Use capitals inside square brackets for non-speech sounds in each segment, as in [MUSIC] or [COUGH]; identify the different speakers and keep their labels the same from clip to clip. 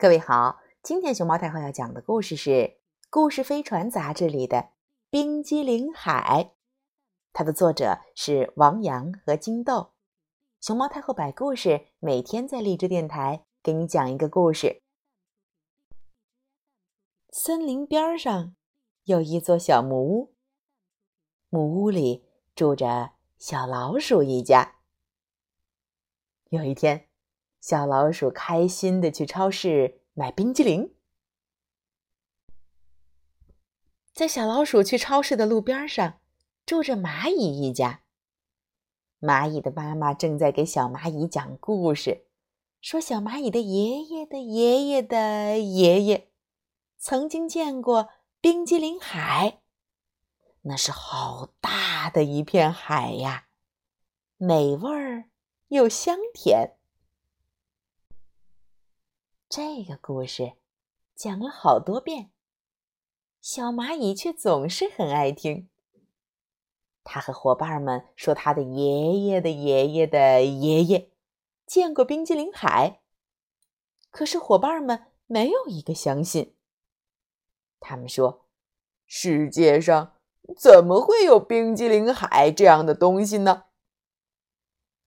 Speaker 1: 各位好，今天熊猫太后要讲的故事是《故事飞船》杂志里的《冰激凌海》，它的作者是王阳和金豆。熊猫太后摆故事，每天在荔枝电台给你讲一个故事。森林边上有一座小木屋，木屋里住着小老鼠一家。有一天。小老鼠开心的去超市买冰激凌。在小老鼠去超市的路边上，住着蚂蚁一家。蚂蚁的妈妈正在给小蚂蚁讲故事，说小蚂蚁的爷爷的爷爷的爷爷曾经见过冰激凌海，那是好大的一片海呀，美味儿又香甜。这个故事讲了好多遍，小蚂蚁却总是很爱听。他和伙伴们说他的爷爷的爷爷的爷爷见过冰激凌海，可是伙伴们没有一个相信。他们说：“世界上怎么会有冰激凌海这样的东西呢？”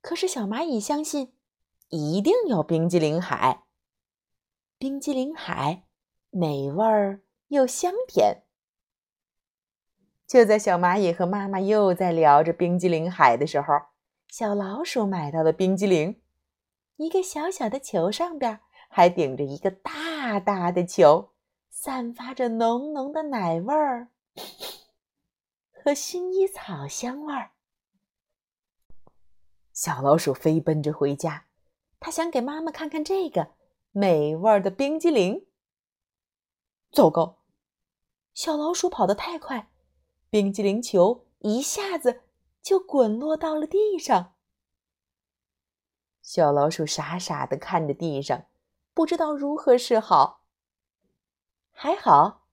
Speaker 1: 可是小蚂蚁相信，一定有冰激凌海。冰激凌海，美味儿又香甜。就在小蚂蚁和妈妈又在聊着冰激凌海的时候，小老鼠买到了冰激凌，一个小小的球上边还顶着一个大大的球，散发着浓浓的奶味儿和薰衣草香味儿。小老鼠飞奔着回家，它想给妈妈看看这个。美味的冰激凌！糟糕，小老鼠跑得太快，冰激凌球一下子就滚落到了地上。小老鼠傻傻的看着地上，不知道如何是好。还好，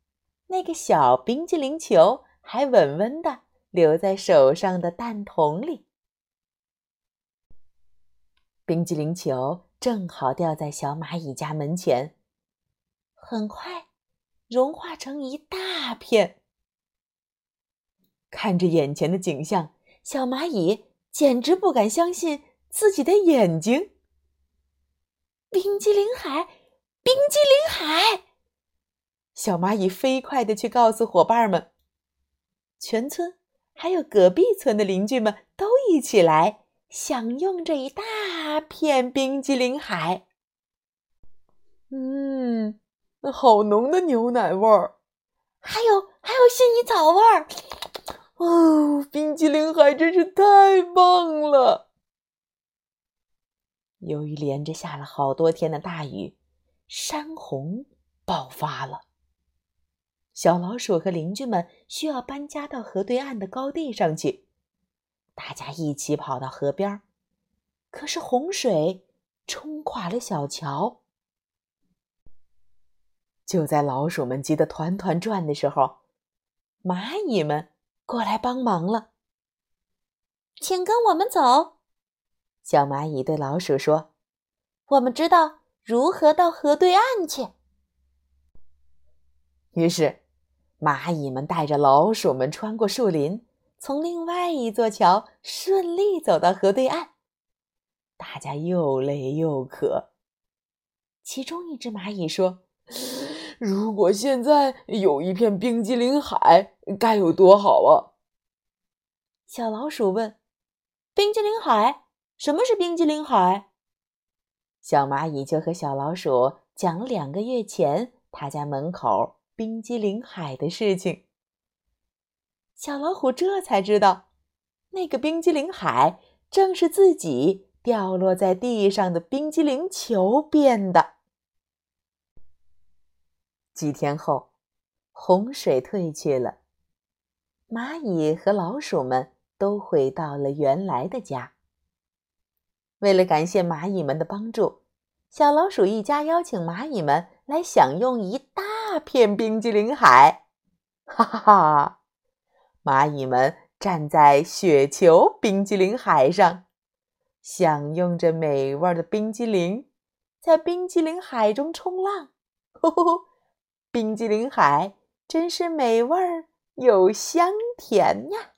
Speaker 1: 那个小冰激凌球还稳稳的留在手上的蛋筒里。冰激凌球。正好掉在小蚂蚁家门前，很快融化成一大片。看着眼前的景象，小蚂蚁简直不敢相信自己的眼睛。冰激凌海，冰激凌海！小蚂蚁飞快的去告诉伙伴们，全村还有隔壁村的邻居们都一起来。享用这一大片冰激凌海，嗯，好浓的牛奶味儿，还有还有薰衣草味儿，哦，冰激凌海真是太棒了！由于连着下了好多天的大雨，山洪爆发了，小老鼠和邻居们需要搬家到河对岸的高地上去。大家一起跑到河边，可是洪水冲垮了小桥。就在老鼠们急得团团转的时候，蚂蚁们过来帮忙了。请跟我们走，小蚂蚁对老鼠说：“我们知道如何到河对岸去。”于是，蚂蚁们带着老鼠们穿过树林。从另外一座桥顺利走到河对岸，大家又累又渴。其中一只蚂蚁说：“如果现在有一片冰激凌海，该有多好啊！”小老鼠问：“冰激凌海？什么是冰激凌海？”小蚂蚁就和小老鼠讲了两个月前他家门口冰激凌海的事情。小老虎这才知道，那个冰激凌海正是自己掉落在地上的冰激凌球变的。几天后，洪水退去了，蚂蚁和老鼠们都回到了原来的家。为了感谢蚂蚁们的帮助，小老鼠一家邀请蚂蚁们来享用一大片冰激凌海。哈哈哈！蚂蚁们站在雪球冰激凌海上，享用着美味的冰激凌，在冰激凌海中冲浪。吼 [LAUGHS] 吼，冰激凌海真是美味又香甜呀！